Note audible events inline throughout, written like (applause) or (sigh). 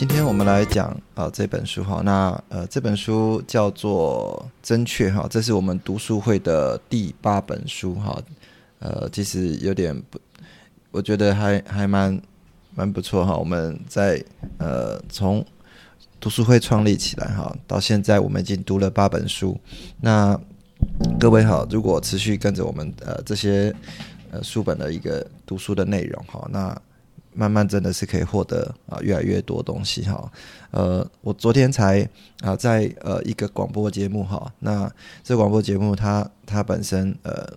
今天我们来讲啊这本书哈，那呃这本书叫做《真确》哈，这是我们读书会的第八本书哈，呃其实有点不，我觉得还还蛮蛮不错哈。我们在呃从读书会创立起来哈，到现在我们已经读了八本书。那各位好，如果持续跟着我们呃这些呃书本的一个读书的内容哈，那慢慢真的是可以获得啊越来越多东西哈，呃，我昨天才啊在呃一个广播节目哈，那这广播节目它它本身呃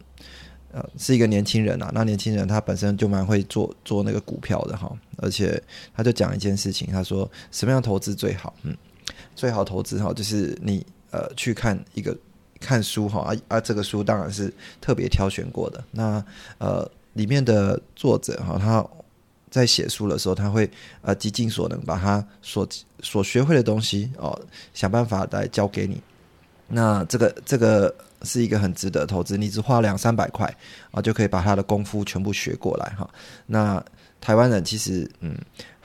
呃是一个年轻人啊，那年轻人他本身就蛮会做做那个股票的哈，而且他就讲一件事情，他说什么样投资最好？嗯，最好投资哈就是你呃去看一个看书哈。啊啊这个书当然是特别挑选过的，那呃里面的作者哈他。在写书的时候，他会呃极尽所能把他所所学会的东西哦，想办法来教给你。那这个这个是一个很值得投资，你只花两三百块啊，就可以把他的功夫全部学过来哈。那台湾人其实嗯。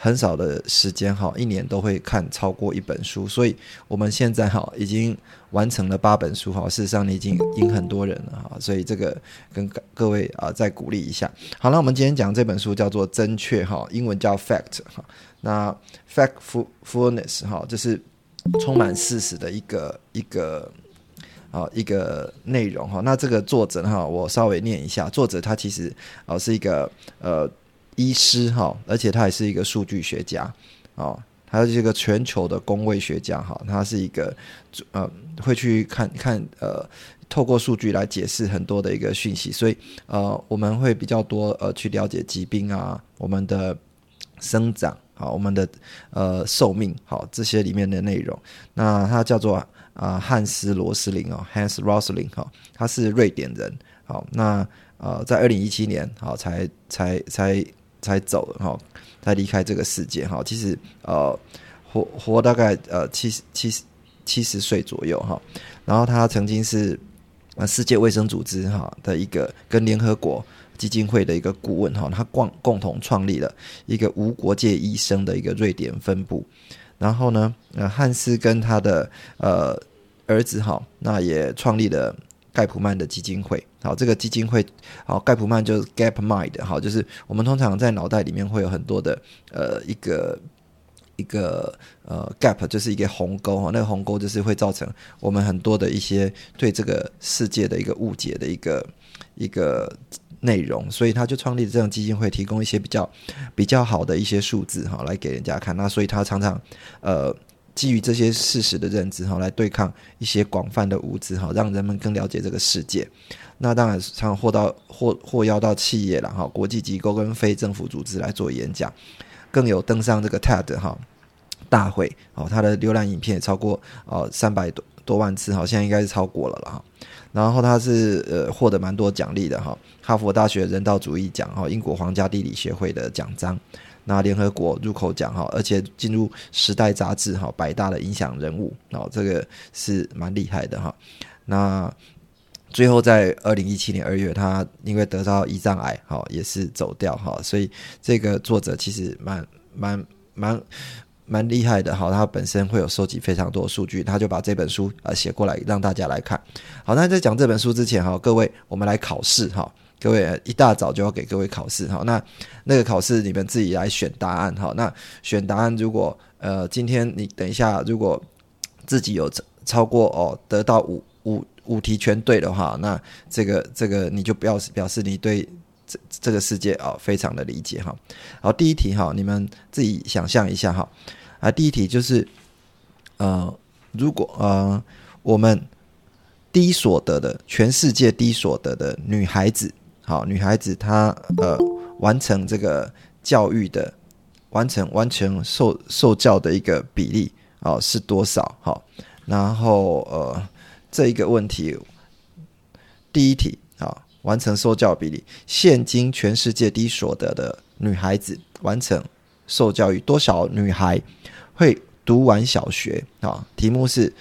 很少的时间哈，一年都会看超过一本书，所以我们现在哈已经完成了八本书哈。事实上，你已经赢很多人了哈，所以这个跟各位啊再鼓励一下。好，那我们今天讲这本书叫做《真确》哈，英文叫 Fact 哈。那 Factfulness 哈，就是充满事实的一个一个啊一个内容哈。那这个作者哈，我稍微念一下，作者他其实啊是一个呃。医师哈，而且他也是一个数据学家，哦，他是一个全球的工位学家哈，他是一个呃会去看看呃透过数据来解释很多的一个讯息，所以呃我们会比较多呃去了解疾病啊，我们的生长好，我们的呃寿命好这些里面的内容。那他叫做啊汉斯罗斯林哦，Hans Rosling 哈，他是瑞典人好，那呃在二零一七年好才才才。才走了哈，才离开这个世界哈。其实呃，活活大概呃七十七十七十岁左右哈。然后他曾经是世界卫生组织哈的一个跟联合国基金会的一个顾问哈。他共共同创立了一个无国界医生的一个瑞典分部。然后呢，呃汉斯跟他的呃儿子哈，那也创立了。盖普曼的基金会，好，这个基金会，好，盖普曼就是 Gap Mind，好，就是我们通常在脑袋里面会有很多的，呃，一个一个呃 Gap，就是一个鸿沟哈，那个鸿沟就是会造成我们很多的一些对这个世界的一个误解的一个一个内容，所以他就创立这种基金会，提供一些比较比较好的一些数字哈，来给人家看，那所以他常常呃。基于这些事实的认知哈，来对抗一些广泛的无知哈，让人们更了解这个世界。那当然常获到获获邀到企业了哈，国际机构跟非政府组织来做演讲，更有登上这个 TED 哈大会哦，他的浏览影片超过哦三百多多万次哈，现在应该是超过了了哈。然后他是呃获得蛮多奖励的哈，哈佛大学人道主义奖哈，英国皇家地理协会的奖章。那联合国入口奖哈，而且进入《时代》杂志哈百大的影响人物哦，这个是蛮厉害的哈。那最后在二零一七年二月，他因为得到胰脏癌哈，也是走掉哈。所以这个作者其实蛮蛮蛮蛮厉害的哈。他本身会有收集非常多数据，他就把这本书啊写过来让大家来看。好，那在讲这本书之前哈，各位我们来考试哈。各位一大早就要给各位考试哈，那那个考试你们自己来选答案哈。那选答案如果呃今天你等一下如果自己有超过哦得到五五五题全对的话，那这个这个你就不要表示你对这这个世界啊非常的理解哈。好，第一题哈，你们自己想象一下哈啊，第一题就是呃如果呃我们低所得的全世界低所得的女孩子。好，女孩子她呃完成这个教育的完成完成受受教的一个比例啊是多少？好，然后呃这一个问题，第一题啊，完成受教比例，现今全世界低所得的女孩子完成受教育多少女孩会读完小学啊？题目是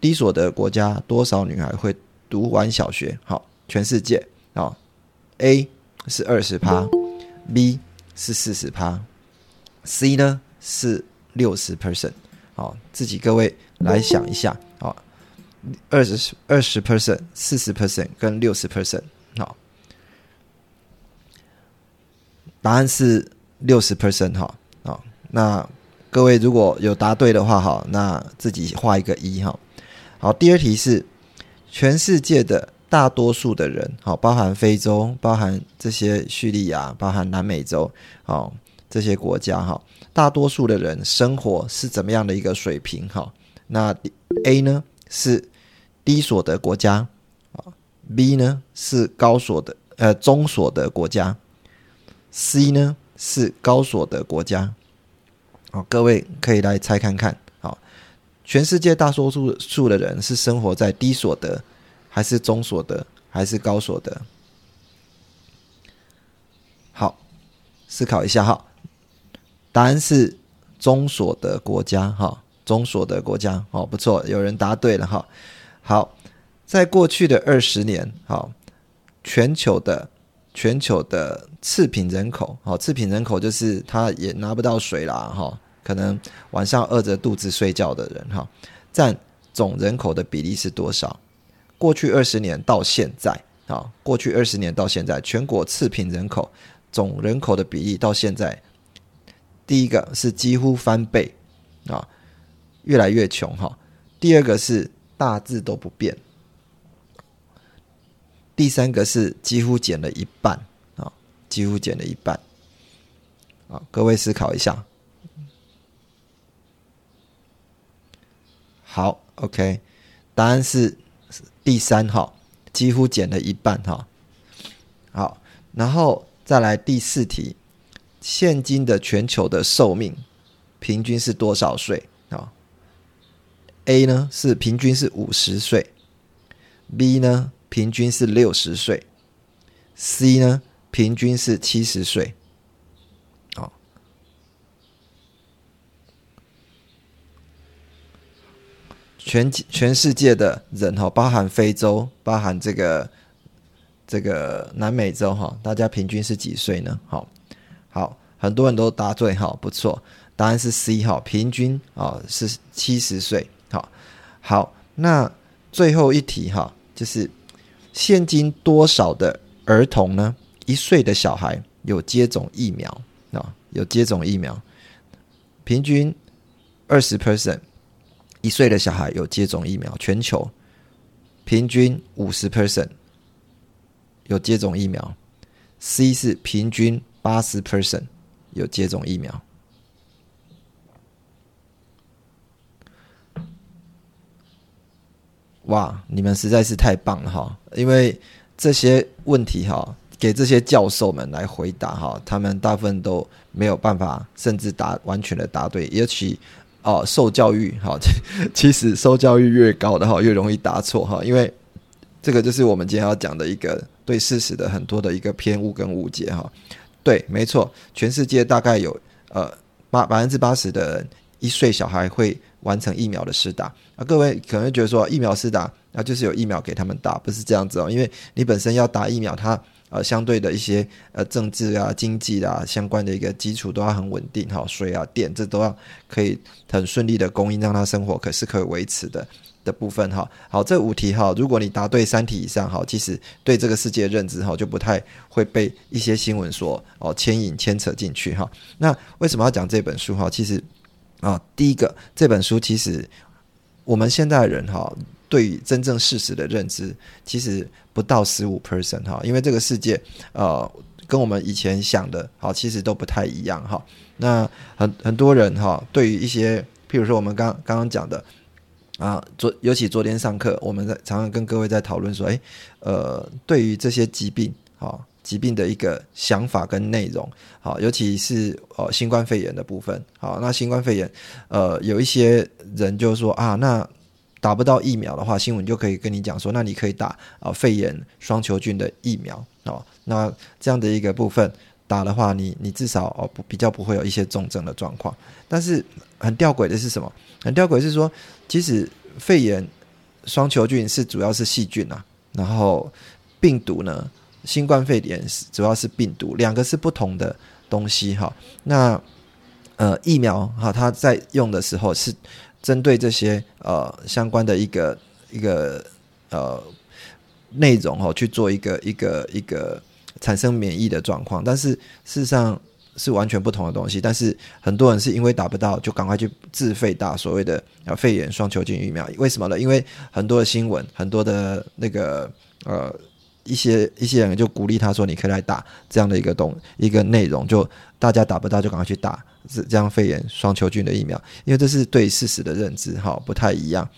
低所得国家多少女孩会读完小学？好，全世界啊，A 是二十趴。B 是四十趴，C 呢是六十 percent，好，自己各位来想一下，好，二十二十 percent、四十 percent 跟六十 percent，好，答案是六十 percent，哈，好，那各位如果有答对的话，哈，那自己画一个一，哈，好，第二题是全世界的。大多数的人，好，包含非洲，包含这些叙利亚，包含南美洲，好，这些国家，哈，大多数的人生活是怎么样的一个水平？哈，那 A 呢是低所得国家，啊，B 呢是高所得，呃，中所得国家，C 呢是高所得国家，好，各位可以来猜看看，好，全世界大多数数的人是生活在低所得。还是中所得，还是高所得？好，思考一下哈。答案是中所得国家哈，中所得国家哦，不错，有人答对了哈。好，在过去的二十年，好，全球的全球的次品人口，好，次品人口就是他也拿不到水啦哈，可能晚上饿着肚子睡觉的人哈，占总人口的比例是多少？过去二十年到现在啊，过去二十年到现在，全国次贫人口总人口的比例到现在，第一个是几乎翻倍啊，越来越穷哈。第二个是大致都不变，第三个是几乎减了一半啊，几乎减了一半啊。各位思考一下，好，OK，答案是。第三哈，几乎减了一半哈。好，然后再来第四题，现今的全球的寿命平均是多少岁啊？A 呢是平均是五十岁，B 呢平均是六十岁，C 呢平均是七十岁。哦全全世界的人哈，包含非洲，包含这个这个南美洲哈，大家平均是几岁呢？好，好，很多人都答对哈，不错，答案是 C 哈，平均啊是七十岁。好，那最后一题哈，就是现今多少的儿童呢？一岁的小孩有接种疫苗啊？有接种疫苗，平均二十 percent。一岁的小孩有接种疫苗，全球平均五十 percent 有接种疫苗，C 是平均八十 percent 有接种疫苗。哇，你们实在是太棒了哈！因为这些问题哈，给这些教授们来回答哈，他们大部分都没有办法，甚至答完全的答对，尤其。哦，受教育哈，(laughs) 其实受教育越高的哈，越容易答错哈，因为这个就是我们今天要讲的一个对事实的很多的一个偏误跟误解哈。对，没错，全世界大概有呃八百分之八十的人一岁小孩会完成疫苗的施打啊。各位可能觉得说疫苗施打那就是有疫苗给他们打，不是这样子哦，因为你本身要打疫苗，它。呃，相对的一些呃政治啊、经济啊相关的一个基础都要很稳定哈，水啊、电这都要可以很顺利的供应，让他生活可是可以维持的的部分哈。好，这五题哈，如果你答对三题以上哈，其实对这个世界认知哈就不太会被一些新闻所哦牵引牵扯进去哈。那为什么要讲这本书哈？其实啊，第一个这本书其实我们现代人哈。对于真正事实的认知，其实不到十五 percent 哈，因为这个世界呃，跟我们以前想的，好，其实都不太一样哈。那很很多人哈，对于一些，譬如说我们刚刚刚讲的啊，昨尤其昨天上课，我们在常常跟各位在讨论说，哎，呃，对于这些疾病，哈，疾病的一个想法跟内容，好，尤其是呃新冠肺炎的部分，好，那新冠肺炎，呃，有一些人就说啊，那打不到疫苗的话，新闻就可以跟你讲说，那你可以打啊肺炎双球菌的疫苗，哦，那这样的一个部分打的话，你你至少哦不比较不会有一些重症的状况，但是很吊诡的是什么？很吊诡是说，其实肺炎双球菌是主要是细菌啊，然后病毒呢？新冠肺炎是主要是病毒，两个是不同的东西哈。那呃疫苗哈，它在用的时候是针对这些呃相关的一个一个呃内容哈去做一个一个一个产生免疫的状况，但是事实上是完全不同的东西。但是很多人是因为打不到，就赶快去自费打所谓的呃肺炎双球菌疫苗。为什么呢？因为很多的新闻，很多的那个呃。一些一些人就鼓励他说：“你可以来打这样的一个东一个内容，就大家打不到就赶快去打这这样肺炎双球菌的疫苗，因为这是对事实的认知哈不太一样。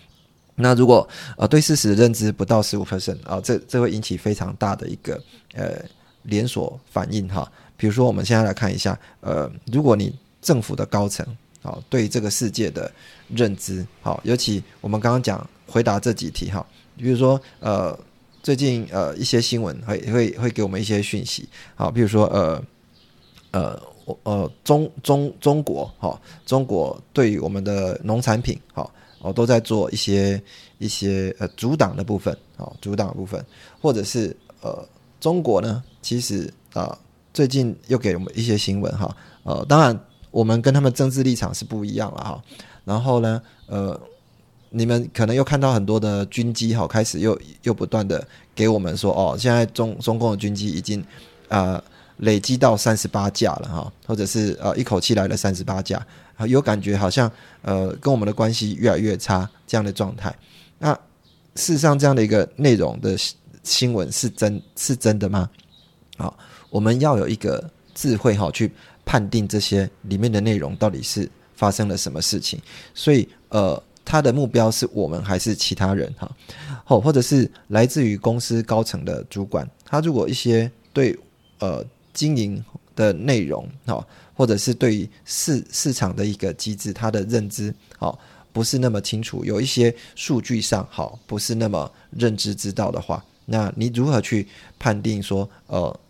那如果呃对事实的认知不到十五 percent 啊，这这会引起非常大的一个呃连锁反应哈。比如说我们现在来看一下，呃，如果你政府的高层好对这个世界的认知好，尤其我们刚刚讲回答这几题哈，比如说呃。最近呃一些新闻会会会给我们一些讯息，好，比如说呃呃我呃中中中国哈，中国对于我们的农产品哈，哦都在做一些一些呃阻挡的部分，好阻挡的部分，或者是呃中国呢，其实啊最近又给我们一些新闻哈，呃当然我们跟他们政治立场是不一样了哈，然后呢呃。你们可能又看到很多的军机哈，开始又又不断的给我们说哦，现在中中共的军机已经呃累积到三十八架了哈，或者是呃一口气来了三十八架，有感觉好像呃跟我们的关系越来越差这样的状态。那事实上这样的一个内容的新闻是真是真的吗？好，我们要有一个智慧哈去判定这些里面的内容到底是发生了什么事情，所以呃。他的目标是我们还是其他人哈？哦，或者是来自于公司高层的主管，他如果一些对呃经营的内容哈，或者是对于市市场的一个机制，他的认知好不是那么清楚，有一些数据上好不是那么认知知道的话，那你如何去判定说呃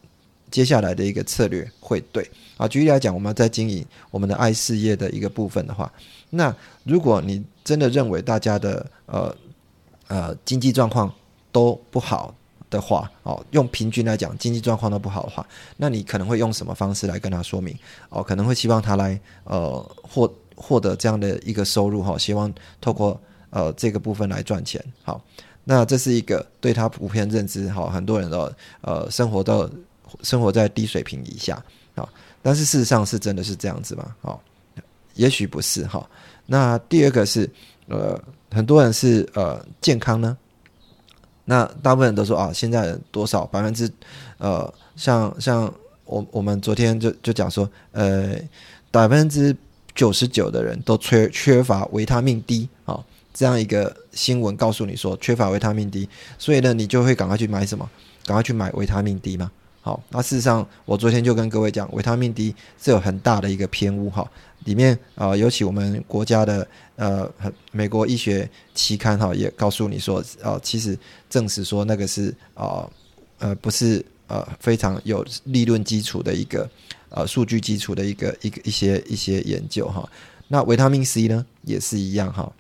接下来的一个策略会对啊？举例来讲，我们在经营我们的爱事业的一个部分的话，那如果你真的认为大家的呃呃经济状况都不好的话，哦，用平均来讲，经济状况都不好的话，那你可能会用什么方式来跟他说明？哦，可能会希望他来呃获获得这样的一个收入哈，希望透过呃这个部分来赚钱。好，那这是一个对他普遍认知哈，很多人的呃生活都生活在低水平以下啊，但是事实上是真的是这样子吗？哦，也许不是哈。那第二个是，呃，很多人是呃健康呢。那大部分人都说啊，现在多少百分之，呃，像像我我们昨天就就讲说，呃，百分之九十九的人都缺缺乏维他命 D 啊，这样一个新闻告诉你说缺乏维他命 D，所以呢，你就会赶快去买什么？赶快去买维他命 D 嘛。好，那事实上我昨天就跟各位讲，维他命 D 是有很大的一个偏误哈。里面啊，尤其我们国家的呃，美国医学期刊哈，也告诉你说，呃，其实证实说那个是啊，呃，不是呃非常有理论基础的一个呃数据基础的一个一个一些一些研究哈。那维他命 C 呢，也是一样哈。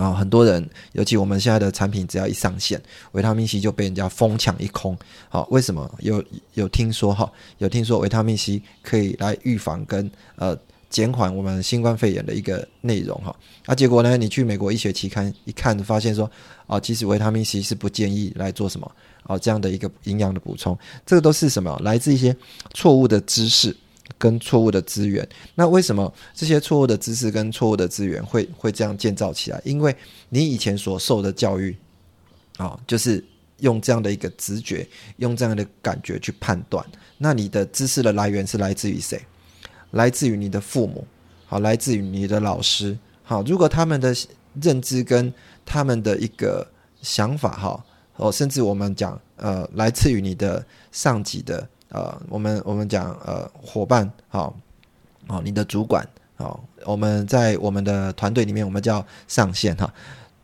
啊，很多人，尤其我们现在的产品，只要一上线，维他命 C 就被人家疯抢一空。好，为什么？有有听说哈？有听说维他命 C 可以来预防跟呃。减缓我们新冠肺炎的一个内容哈，啊，结果呢，你去美国医学期刊一看，发现说，啊，其实维他命 C 是不建议来做什么，啊，这样的一个营养的补充，这个都是什么？来自一些错误的知识跟错误的资源。那为什么这些错误的知识跟错误的资源会会这样建造起来？因为你以前所受的教育，啊，就是用这样的一个直觉，用这样的感觉去判断。那你的知识的来源是来自于谁？来自于你的父母，好，来自于你的老师，好。如果他们的认知跟他们的一个想法，哈，哦，甚至我们讲，呃，来自于你的上级的呃，我们我们讲呃伙伴，好，哦，你的主管，好，我们在我们的团队里面，我们叫上线哈，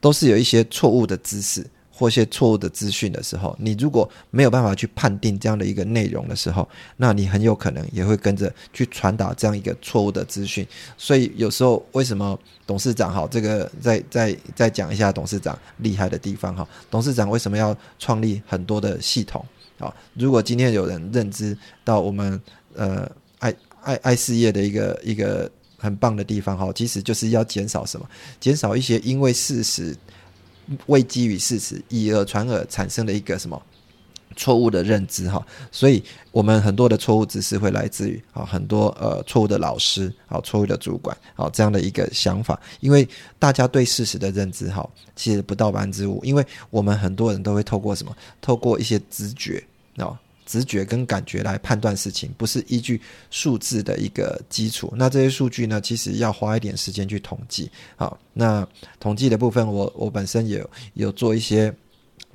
都是有一些错误的知识。或一些错误的资讯的时候，你如果没有办法去判定这样的一个内容的时候，那你很有可能也会跟着去传达这样一个错误的资讯。所以有时候为什么董事长哈，这个再再再讲一下董事长厉害的地方哈，董事长为什么要创立很多的系统好？如果今天有人认知到我们呃爱爱爱事业的一个一个很棒的地方哈，其实就是要减少什么？减少一些因为事实。未基于事实，以讹传讹产生的一个什么错误的认知哈，所以我们很多的错误知识会来自于啊很多呃错误的老师啊错误的主管啊这样的一个想法，因为大家对事实的认知哈其实不到百分之五，因为我们很多人都会透过什么透过一些直觉啊。直觉跟感觉来判断事情，不是依据数字的一个基础。那这些数据呢，其实要花一点时间去统计。好，那统计的部分，我我本身也有做一些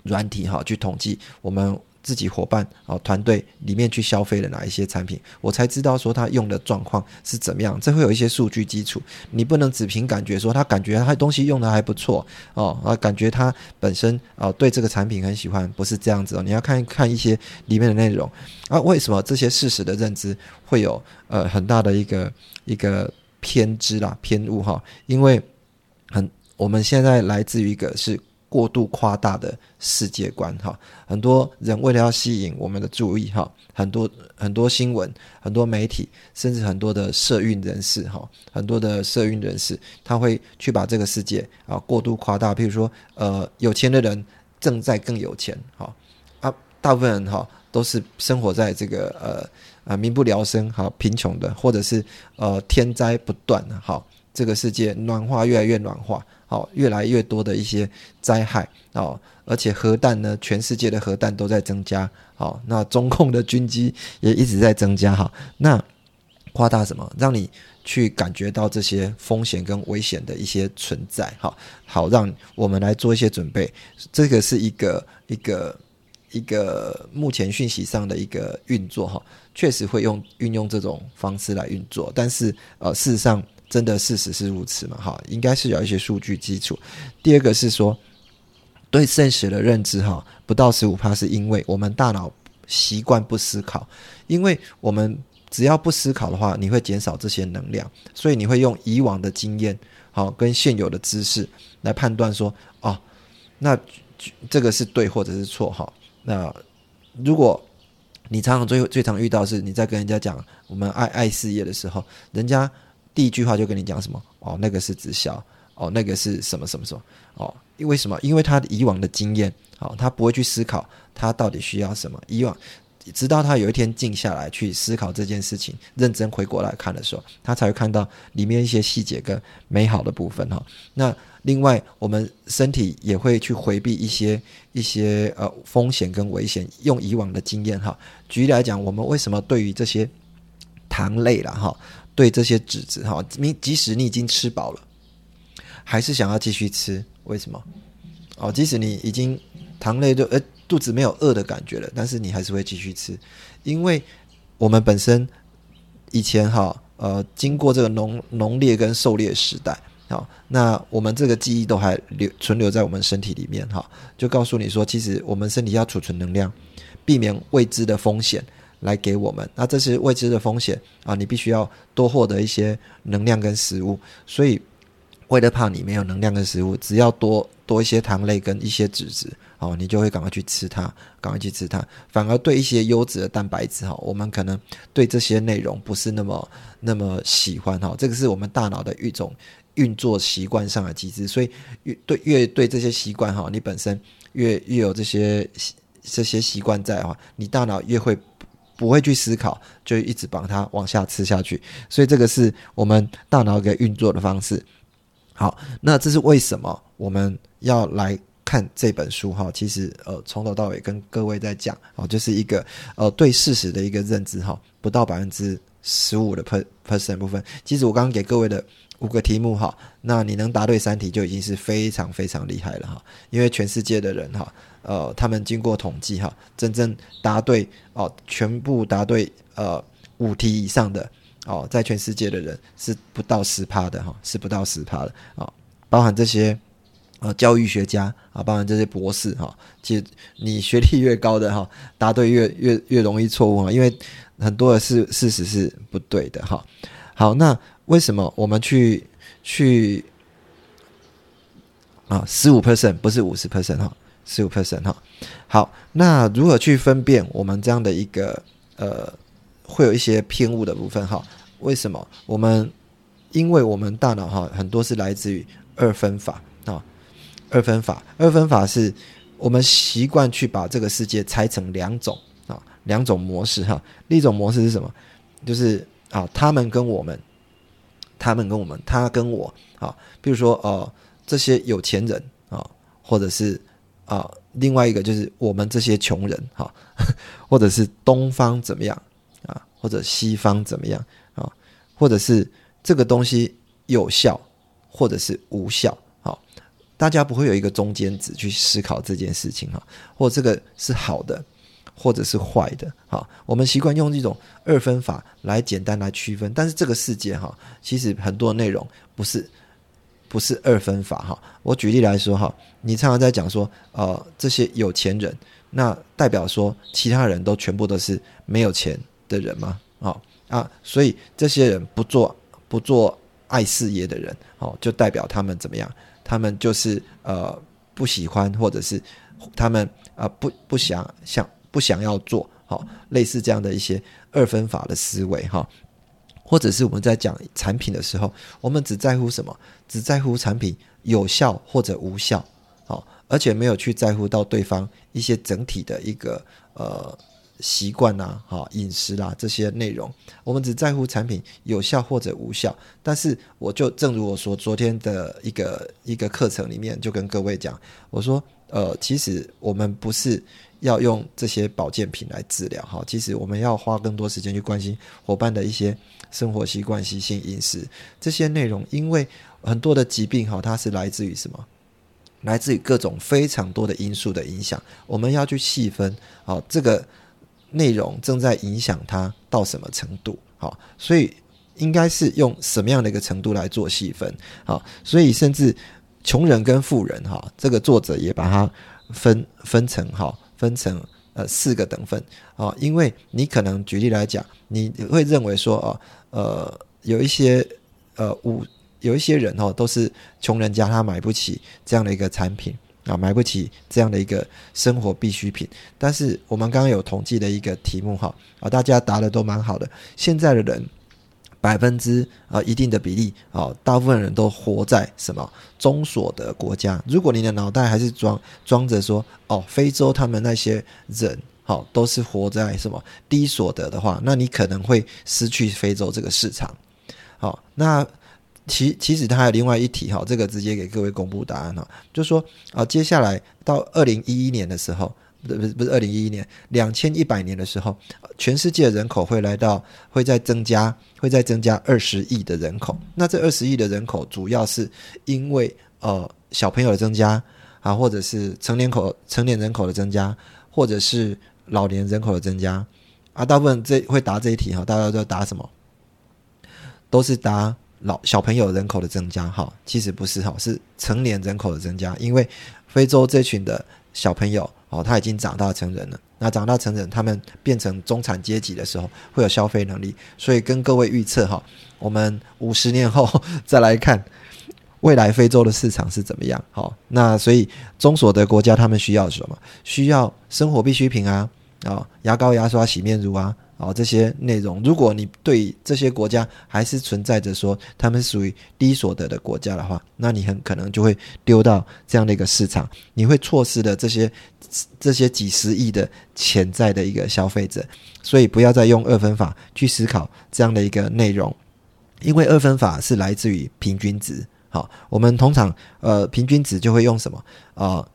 软体哈，去统计我们。自己伙伴啊，团队里面去消费了哪一些产品，我才知道说他用的状况是怎么样。这会有一些数据基础，你不能只凭感觉说他感觉他东西用的还不错哦啊，感觉他本身啊对这个产品很喜欢，不是这样子哦。你要看一看一些里面的内容啊，为什么这些事实的认知会有呃很大的一个一个偏知啦偏误哈？因为很我们现在来自于一个是。过度夸大的世界观，哈，很多人为了要吸引我们的注意，哈，很多很多新闻、很多媒体，甚至很多的社运人士，哈，很多的社运人士，他会去把这个世界啊过度夸大。比如说，呃，有钱的人正在更有钱，哈，啊，大部分人哈都是生活在这个呃啊民不聊生，好贫穷的，或者是呃天灾不断，好，这个世界暖化越来越暖化。好，越来越多的一些灾害哦，而且核弹呢，全世界的核弹都在增加。好，那中共的军机也一直在增加。哈，那夸大什么？让你去感觉到这些风险跟危险的一些存在。哈，好，让我们来做一些准备。这个是一个一个一个目前讯息上的一个运作。哈，确实会用运用这种方式来运作，但是呃，事实上。真的事实是如此吗？哈，应该是有一些数据基础。第二个是说，对现实的认知哈，不到十五帕，是因为我们大脑习惯不思考。因为我们只要不思考的话，你会减少这些能量，所以你会用以往的经验，好跟现有的知识来判断说，哦，那这个是对或者是错哈。那如果你常常最最常遇到是你在跟人家讲我们爱爱事业的时候，人家。第一句话就跟你讲什么哦，那个是直销哦，那个是什么什么什么哦？因为什么？因为他以往的经验，好，他不会去思考他到底需要什么。以往，直到他有一天静下来去思考这件事情，认真回过来看的时候，他才会看到里面一些细节跟美好的部分哈。那另外，我们身体也会去回避一些一些呃风险跟危险，用以往的经验哈。举例来讲，我们为什么对于这些糖类了哈？对这些纸质哈，你即使你已经吃饱了，还是想要继续吃？为什么？哦，即使你已经糖类就呃肚子没有饿的感觉了，但是你还是会继续吃，因为我们本身以前哈呃经过这个农农猎跟狩猎时代，好，那我们这个记忆都还留存留在我们身体里面哈，就告诉你说，其实我们身体要储存能量，避免未知的风险。来给我们，那这是未知的风险啊！你必须要多获得一些能量跟食物，所以为了怕你没有能量跟食物，只要多多一些糖类跟一些脂质，哦，你就会赶快去吃它，赶快去吃它。反而对一些优质的蛋白质，哈，我们可能对这些内容不是那么那么喜欢，哈，这个是我们大脑的一种运作习惯上的机制，所以越对越对这些习惯，哈，你本身越越有这些这些习惯在的话，你大脑越会。不会去思考，就一直把它往下吃下去，所以这个是我们大脑给运作的方式。好，那这是为什么我们要来看这本书哈？其实呃，从头到尾跟各位在讲哦，就是一个呃对事实的一个认知哈，不到百分之十五的 per percent 部分。其实我刚刚给各位的五个题目哈，那你能答对三题就已经是非常非常厉害了哈。因为全世界的人哈，呃，他们经过统计哈，真正答对哦，全部答对呃五题以上的哦，在全世界的人是不到十趴的哈，是不到十趴的啊，包含这些。啊，教育学家啊，包含这些博士哈，其实你学历越高的哈，答对越越越容易错误啊，因为很多的事事实是不对的哈。好，那为什么我们去去啊十五 percent 不是五十 percent 哈，十五 percent 哈。好，那如何去分辨我们这样的一个呃会有一些偏误的部分哈？为什么？我们因为我们大脑哈很多是来自于二分法啊。二分法，二分法是我们习惯去把这个世界拆成两种啊，两种模式哈。另一种模式是什么？就是啊，他们跟我们，他们跟我们，他跟我啊。比如说呃，这些有钱人啊，或者是啊，另外一个就是我们这些穷人哈，或者是东方怎么样啊，或者西方怎么样啊，或者是这个东西有效，或者是无效。大家不会有一个中间值去思考这件事情哈，或这个是好的，或者是坏的哈。我们习惯用这种二分法来简单来区分，但是这个世界哈，其实很多内容不是不是二分法哈。我举例来说哈，你常常在讲说，呃，这些有钱人，那代表说其他人都全部都是没有钱的人吗？啊啊，所以这些人不做不做爱事业的人，哦，就代表他们怎么样？他们就是呃不喜欢，或者是他们啊不不想想不想要做好类似这样的一些二分法的思维哈，或者是我们在讲产品的时候，我们只在乎什么？只在乎产品有效或者无效，好，而且没有去在乎到对方一些整体的一个呃。习惯呐，哈，饮食啦这些内容，我们只在乎产品有效或者无效。但是，我就正如我说，昨天的一个一个课程里面，就跟各位讲，我说，呃，其实我们不是要用这些保健品来治疗，哈，其实我们要花更多时间去关心伙伴的一些生活习惯、习性、饮食这些内容，因为很多的疾病，哈，它是来自于什么？来自于各种非常多的因素的影响，我们要去细分，好，这个。内容正在影响他到什么程度？好，所以应该是用什么样的一个程度来做细分？好，所以甚至穷人跟富人，哈，这个作者也把它分分成哈，分成呃四个等份啊。因为你可能举例来讲，你会认为说哦，呃，有一些呃五有一些人哦，都是穷人家，他买不起这样的一个产品。啊，买不起这样的一个生活必需品，但是我们刚刚有统计的一个题目哈，啊，大家答的都蛮好的。现在的人百分之啊一定的比例啊，大部分人都活在什么中所得国家。如果你的脑袋还是装装着说哦，非洲他们那些人好都是活在什么低所得的话，那你可能会失去非洲这个市场。好，那。其其实它还有另外一题哈，这个直接给各位公布答案哈，就说啊，接下来到二零一一年的时候，不不是不是二零一一年，两千一百年的时候，全世界人口会来到，会再增加，会再增加二十亿的人口。那这二十亿的人口，主要是因为呃小朋友的增加啊，或者是成年口成年人口的增加，或者是老年人口的增加啊。大部分这会答这一题哈，大家都答什么？都是答。老小朋友人口的增加，哈，其实不是哈，是成年人口的增加。因为非洲这群的小朋友，哦，他已经长大成人了。那长大成人，他们变成中产阶级的时候，会有消费能力。所以跟各位预测哈，我们五十年后再来看未来非洲的市场是怎么样。好，那所以中所得国家他们需要什么？需要生活必需品啊，哦，牙膏、牙刷、洗面乳啊。哦，这些内容，如果你对这些国家还是存在着说他们属于低所得的国家的话，那你很可能就会丢到这样的一个市场，你会错失了这些这些几十亿的潜在的一个消费者。所以不要再用二分法去思考这样的一个内容，因为二分法是来自于平均值。好，我们通常呃平均值就会用什么啊？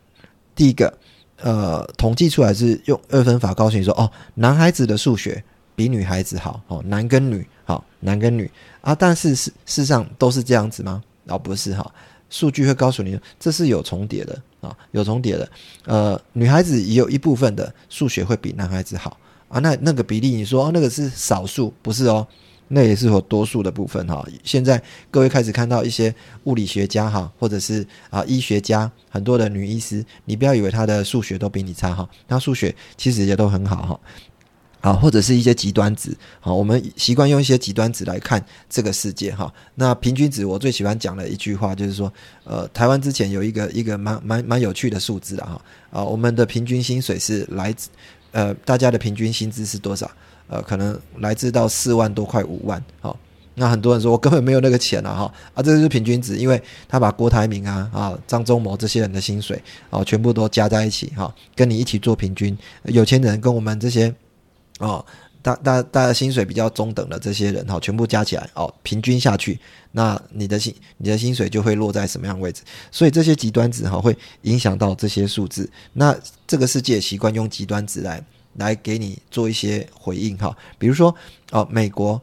第一个呃统计出来是用二分法告诉你说，哦，男孩子的数学。比女孩子好，哦，男跟女好，男跟女啊，但是事事实上都是这样子吗？啊，不是哈，数据会告诉你，这是有重叠的啊，有重叠的。呃，女孩子也有一部分的数学会比男孩子好啊，那那个比例，你说那个是少数，不是哦。那也是有多数的部分哈。现在各位开始看到一些物理学家哈，或者是啊医学家，很多的女医师，你不要以为她的数学都比你差哈，她数学其实也都很好哈。啊，或者是一些极端值，好，我们习惯用一些极端值来看这个世界哈。那平均值，我最喜欢讲的一句话就是说，呃，台湾之前有一个一个蛮蛮蛮有趣的数字啊哈，啊，我们的平均薪水是来自，呃，大家的平均薪资是多少？呃，可能来自到四万多块五万，好，那很多人说我根本没有那个钱了哈，啊，这就是平均值，因为他把郭台铭啊啊张忠谋这些人的薪水哦全部都加在一起哈，跟你一起做平均，有钱人跟我们这些哦大大大家薪水比较中等的这些人哈，全部加起来哦平均下去，那你的薪你的薪水就会落在什么样位置？所以这些极端值哈会影响到这些数字，那这个世界习惯用极端值来。来给你做一些回应哈，比如说哦，美国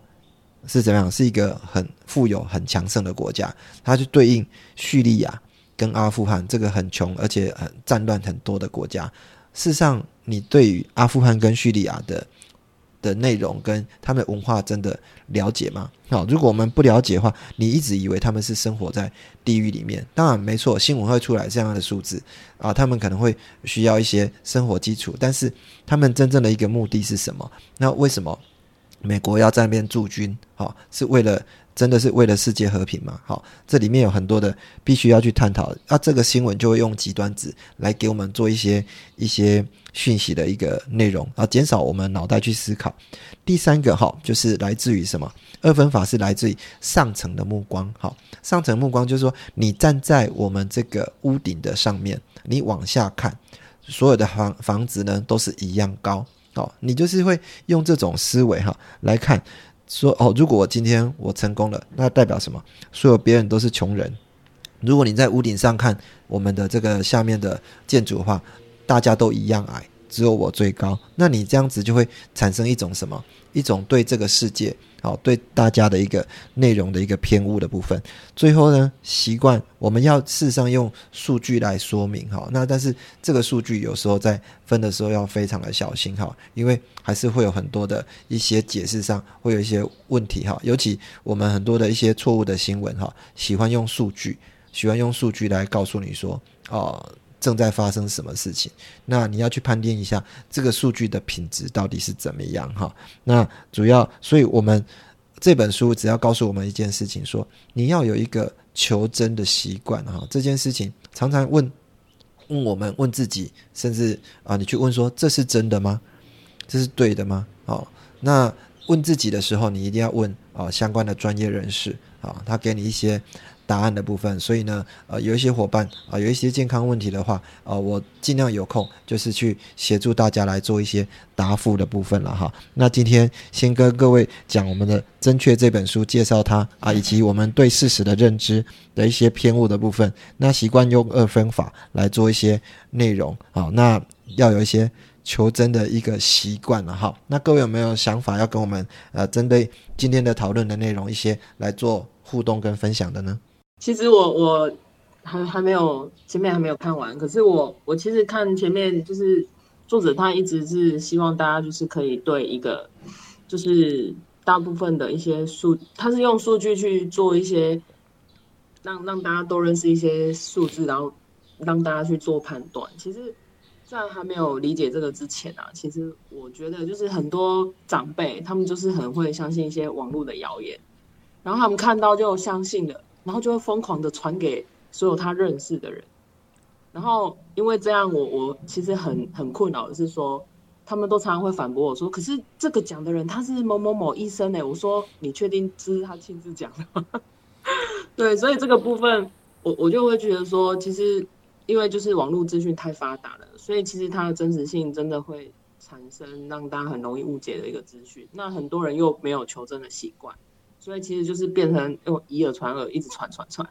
是怎么样？是一个很富有、很强盛的国家，它就对应叙利亚跟阿富汗这个很穷而且很战乱很多的国家。事实上，你对于阿富汗跟叙利亚的。的内容跟他们文化真的了解吗？好，如果我们不了解的话，你一直以为他们是生活在地狱里面。当然没错，新闻会出来这样的数字啊，他们可能会需要一些生活基础，但是他们真正的一个目的是什么？那为什么美国要在那边驻军？好，是为了。真的是为了世界和平吗？好，这里面有很多的必须要去探讨。那这个新闻就会用极端值来给我们做一些一些讯息的一个内容啊，减少我们脑袋去思考。第三个哈，就是来自于什么？二分法是来自于上层的目光。好，上层目光就是说，你站在我们这个屋顶的上面，你往下看，所有的房房子呢都是一样高。好，你就是会用这种思维哈来看。说哦，如果我今天我成功了，那代表什么？所有别人都是穷人。如果你在屋顶上看我们的这个下面的建筑的话，大家都一样矮。只有我最高，那你这样子就会产生一种什么？一种对这个世界，好对大家的一个内容的一个偏误的部分。最后呢，习惯我们要事实上用数据来说明，哈。那但是这个数据有时候在分的时候要非常的小心，哈，因为还是会有很多的一些解释上会有一些问题，哈。尤其我们很多的一些错误的新闻，哈，喜欢用数据，喜欢用数据来告诉你说，哦。正在发生什么事情？那你要去判定一下这个数据的品质到底是怎么样哈？那主要，所以我们这本书只要告诉我们一件事情：说你要有一个求真的习惯哈。这件事情常常问问我们问自己，甚至啊，你去问说这是真的吗？这是对的吗？哦，那问自己的时候，你一定要问啊相关的专业人士啊，他给你一些。答案的部分，所以呢，呃，有一些伙伴啊，有一些健康问题的话，呃，我尽量有空就是去协助大家来做一些答复的部分了哈。那今天先跟各位讲我们的《正确》这本书，介绍它啊，以及我们对事实的认知的一些偏误的部分。那习惯用二分法来做一些内容啊，那要有一些求真的一个习惯了哈。那各位有没有想法要跟我们呃，针对今天的讨论的内容一些来做互动跟分享的呢？其实我我还还没有前面还没有看完，可是我我其实看前面就是作者他一直是希望大家就是可以对一个就是大部分的一些数，他是用数据去做一些让让大家都认识一些数字，然后让大家去做判断。其实，在还没有理解这个之前啊，其实我觉得就是很多长辈他们就是很会相信一些网络的谣言，然后他们看到就相信了。然后就会疯狂的传给所有他认识的人，然后因为这样，我我其实很很困扰的是说，他们都常常会反驳我说，可是这个讲的人他是某某某医生哎，我说你确定这是他亲自讲的吗？(laughs) 对，所以这个部分我我就会觉得说，其实因为就是网络资讯太发达了，所以其实它的真实性真的会产生让大家很容易误解的一个资讯，那很多人又没有求真的习惯。所以其实就是变成用以耳传耳，一直传传传。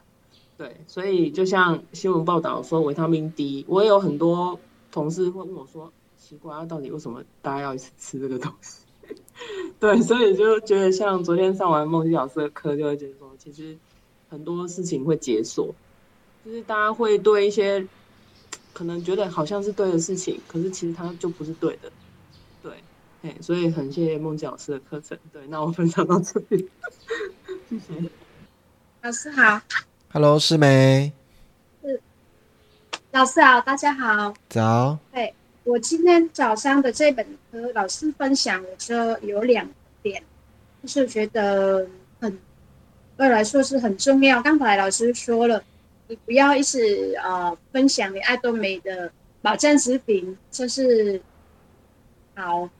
对，所以就像新闻报道说维他命 D，我也有很多同事会问我说：“奇怪，到底为什么大家要一直吃这个东西？” (laughs) 对，所以就觉得像昨天上完梦境老师的课，就会觉得说，其实很多事情会解锁，就是大家会对一些可能觉得好像是对的事情，可是其实它就不是对的。对，哎，所以很谢谢梦境老师的课程。对，那我分享到这里，(laughs) 谢谢。老师好，Hello，师梅。是，老师好，大家好。早。对。我今天早上的这本和老师分享，我说有两点，就是觉得很对我来说是很重要。刚才老师说了，你不要一直呃分享你爱多美的保健食品，就是好呃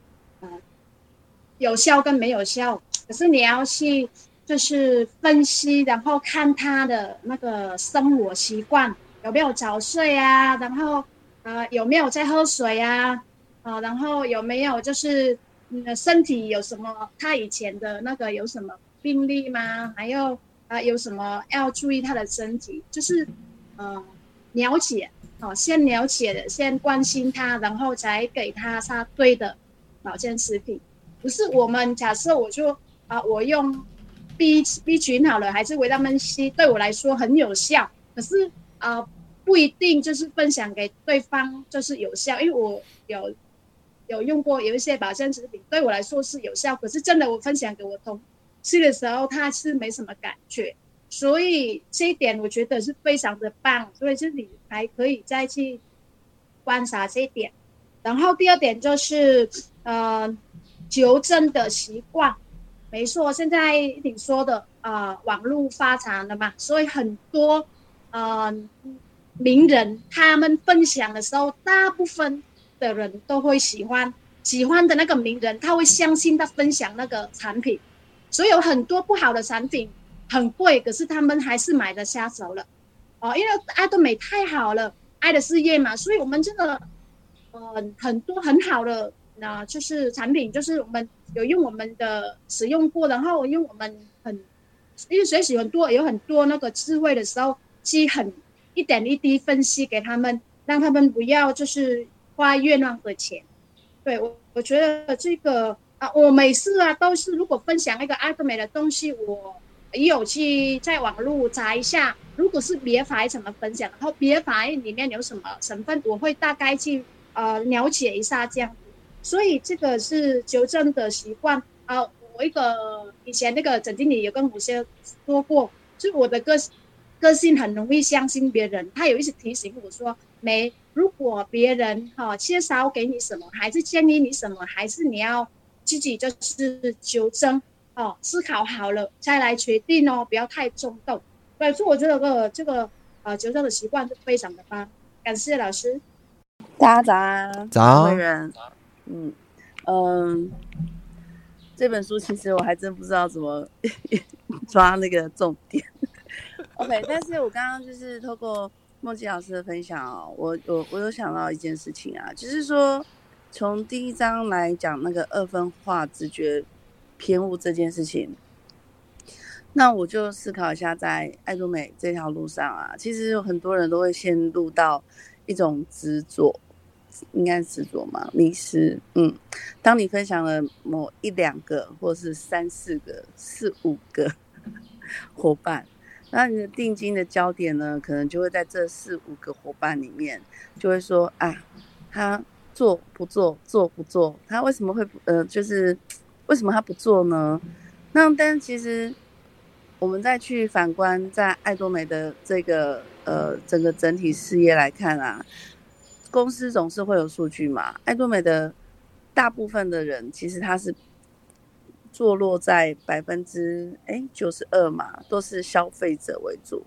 有效跟没有效，可是你要去就是分析，然后看他的那个生活习惯有没有早睡啊，然后。啊，有没有在喝水呀？啊，然后有没有就是你的身体有什么？他以前的那个有什么病例吗？还有啊，有什么要注意他的身体？就是呃，了解哦，先了解，先关心他，然后才给他他对的保健食品。不是我们假设我就啊，我用 B B 群好了，还是维他命 C 对我来说很有效，可是啊。不一定就是分享给对方就是有效，因为我有有用过有一些保健食品，对我来说是有效。可是真的我分享给我同事的时候，他是没什么感觉，所以这一点我觉得是非常的棒。所以这里还可以再去观察这一点。然后第二点就是呃，纠正的习惯，没错，现在你说的啊，网络发展了嘛，所以很多嗯。名人他们分享的时候，大部分的人都会喜欢喜欢的那个名人，他会相信他分享那个产品，所以有很多不好的产品很贵，可是他们还是买的下手了，哦，因为爱多美太好了，爱的事业嘛，所以我们真的，呃，很多很好的那就是产品，就是我们有用我们的使用过，然后用我们很因为学习很多有很多那个智慧的时候，去很。一点一滴分析给他们，让他们不要就是花冤枉的钱。对我，我觉得这个啊，我每次啊都是，如果分享一个阿德美的东西，我也有去在网络查一下，如果是别牌怎么分享，然后别牌里面有什么成分，我会大概去呃了解一下这样。所以这个是纠正的习惯啊。我一个以前那个总经理也跟我先说过，就我的个性。个性很容易相信别人，他有一次提醒我说：“没，如果别人哈介绍给你什么，还是建议你什么，还是你要自己就是纠正哦，思考好了再来决定哦，不要太冲动。”对，所以我觉得个这个呃纠正的习惯是非常的棒。感谢老师，大家早安，早，嗯嗯，这本书其实我还真不知道怎么 (laughs) 抓那个重点。(laughs) OK，但是我刚刚就是透过梦琪老师的分享哦，我我我有想到一件事情啊，就是说从第一章来讲那个二分化直觉偏误这件事情，那我就思考一下，在爱多美这条路上啊，其实有很多人都会陷入到一种执着，应该执着嘛，迷失。嗯，当你分享了某一两个，或是三四个、四五个 (laughs) 伙伴。那你的定金的焦点呢，可能就会在这四五个伙伴里面，就会说啊，他做不做，做不做，他为什么会呃，就是为什么他不做呢？那但其实我们再去反观在爱多美的这个呃整个整体事业来看啊，公司总是会有数据嘛，爱多美的大部分的人其实他是。坐落在百分之哎九十二嘛，都是消费者为主。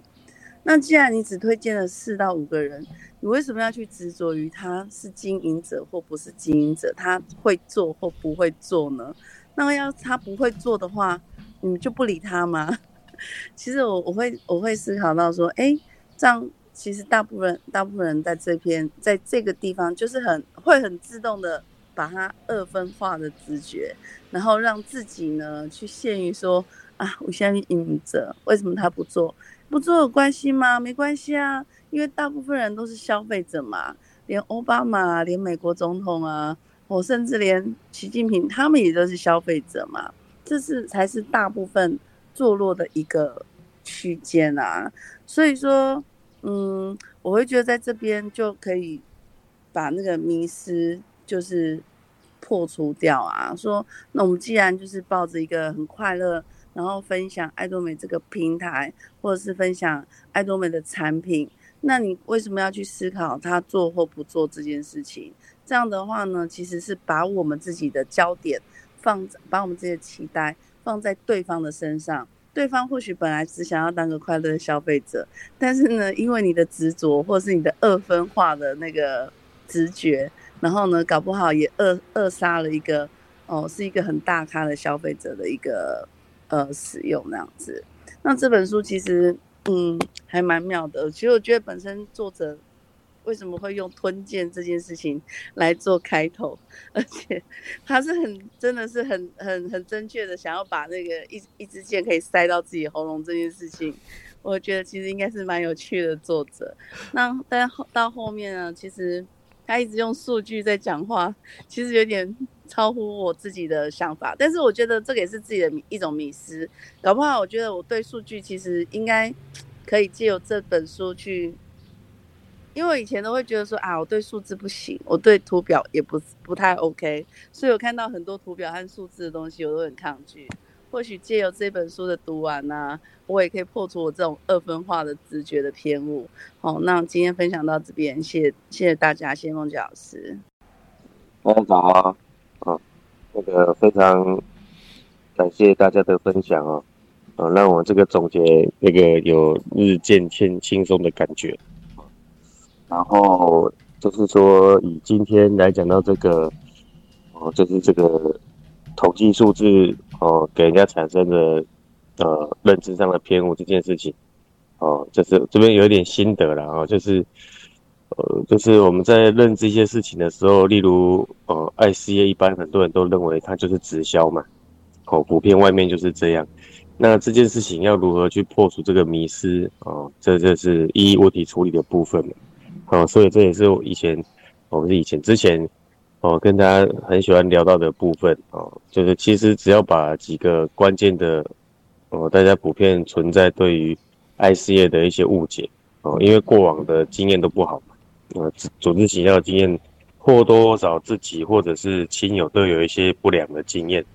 那既然你只推荐了四到五个人，你为什么要去执着于他是经营者或不是经营者，他会做或不会做呢？那要他不会做的话，你就不理他吗？(laughs) 其实我我会我会思考到说，哎，这样其实大部分大部分人在这边在这个地方就是很会很自动的。把它二分化的直觉，然后让自己呢去限于说啊，我相信赢者，为什么他不做？不做有关系吗？没关系啊，因为大部分人都是消费者嘛，连奥巴马、连美国总统啊，我甚至连习近平他们也都是消费者嘛，这是才是大部分坐落的一个区间啊。所以说，嗯，我会觉得在这边就可以把那个迷失就是破除掉啊。说，那我们既然就是抱着一个很快乐，然后分享爱多美这个平台，或者是分享爱多美的产品，那你为什么要去思考他做或不做这件事情？这样的话呢，其实是把我们自己的焦点放，把我们自己的期待放在对方的身上。对方或许本来只想要当个快乐的消费者，但是呢，因为你的执着，或是你的二分化的那个直觉，然后呢，搞不好也扼扼杀了一个哦，是一个很大咖的消费者的一个呃使用那样子。那这本书其实嗯还蛮妙的，其实我觉得本身作者。为什么会用吞剑这件事情来做开头？而且他是很真的是很很很正确的，想要把那个一一支箭可以塞到自己喉咙这件事情，我觉得其实应该是蛮有趣的。作者那但到后面呢，其实他一直用数据在讲话，其实有点超乎我自己的想法。但是我觉得这个也是自己的一种迷失，搞不好我觉得我对数据其实应该可以借由这本书去。因为我以前都会觉得说啊，我对数字不行，我对图表也不不太 OK，所以我看到很多图表和数字的东西，我都很抗拒。或许借由这本书的读完呢，我也可以破除我这种二分化的直觉的偏误。好，那今天分享到这边，谢谢谢大家，谢谢梦杰老师。大家早啊，啊，那个非常感谢大家的分享哦，啊，让我这个总结那个有日渐轻轻松的感觉。然后就是说，以今天来讲到这个，哦，就是这个统计数字哦，给人家产生的呃认知上的偏误这件事情，哦，就是这边有一点心得了啊，就是呃，就是我们在认知一些事情的时候，例如呃，爱事业一般很多人都认为它就是直销嘛，哦，普遍外面就是这样。那这件事情要如何去破除这个迷失哦，这这是一一问题处理的部分哦，所以这也是我以前，我们是以前之前，哦，跟大家很喜欢聊到的部分哦，就是其实只要把几个关键的，哦，大家普遍存在对于爱事业的一些误解哦，因为过往的经验都不好嘛，呃，组织行销经验或多或少自己或者是亲友都有一些不良的经验，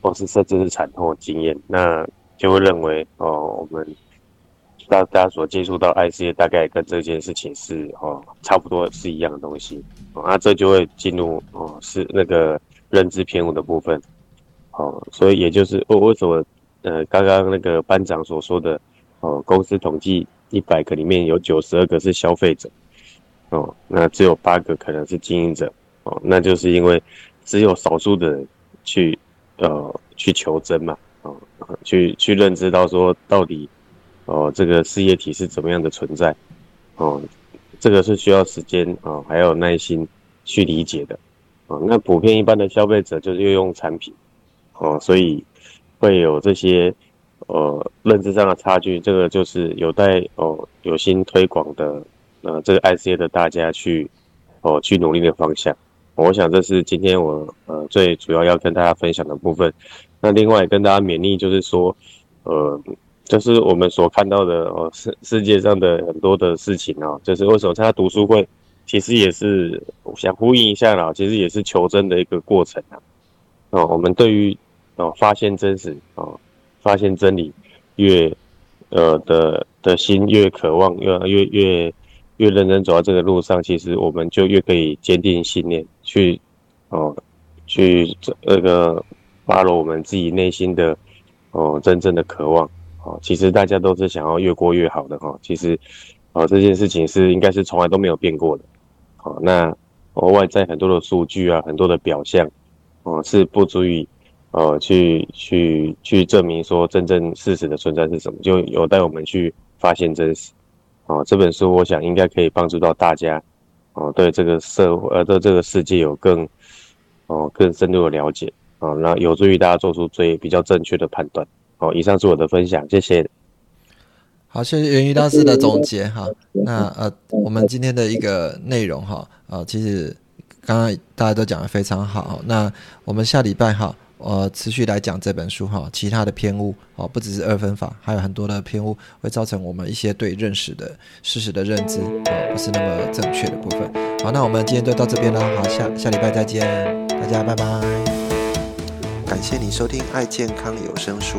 或是甚至是惨痛的经验，那就会认为哦，我们。大家所接触到爱事业，大概跟这件事情是哦差不多是一样的东西，那这就会进入哦是那个认知偏误的部分，哦，所以也就是为为什么呃刚刚那个班长所说的哦公司统计一百个里面有九十二个是消费者，哦，那只有八个可能是经营者，哦，那就是因为只有少数的人去呃去求真嘛，哦，去去认知到说到底。哦，这个事业体是怎么样的存在？哦，这个是需要时间啊，还有耐心去理解的。哦，那普遍一般的消费者就是用用产品，哦，所以会有这些呃认知上的差距。这个就是有待哦有心推广的呃这个 ICA 的大家去哦去努力的方向。我想这是今天我呃最主要要跟大家分享的部分。那另外跟大家勉励就是说，呃。就是我们所看到的哦，世世界上的很多的事情哦，就是为什么参加读书会，其实也是想呼应一下啦，其实也是求真的一个过程啊。哦，我们对于哦发现真实哦，发现真理越呃的的心越渴望，越越越越认真走到这个路上，其实我们就越可以坚定信念，去哦去那个发了我们自己内心的哦真正的渴望。哦，其实大家都是想要越过越好的哈。其实，哦，这件事情是应该是从来都没有变过的。好，那外在很多的数据啊，很多的表象，哦，是不足以，呃，去去去证明说真正事实的存在是什么，就有待我们去发现真实。哦，这本书我想应该可以帮助到大家，哦，对这个社会呃对这个世界有更，哦更深入的了解。哦，那有助于大家做出最比较正确的判断。好，以上是我的分享，谢谢。好，谢谢元瑜大师的总结哈。那呃，我们今天的一个内容哈，呃，其实刚刚大家都讲的非常好，那我们下礼拜哈，呃，持续来讲这本书哈，其他的偏误哦，不只是二分法，还有很多的偏误会造成我们一些对认识的事实的认知啊，不是那么正确的部分。好，那我们今天就到这边了，好，下下礼拜再见，大家拜拜。感谢你收听爱健康有声书，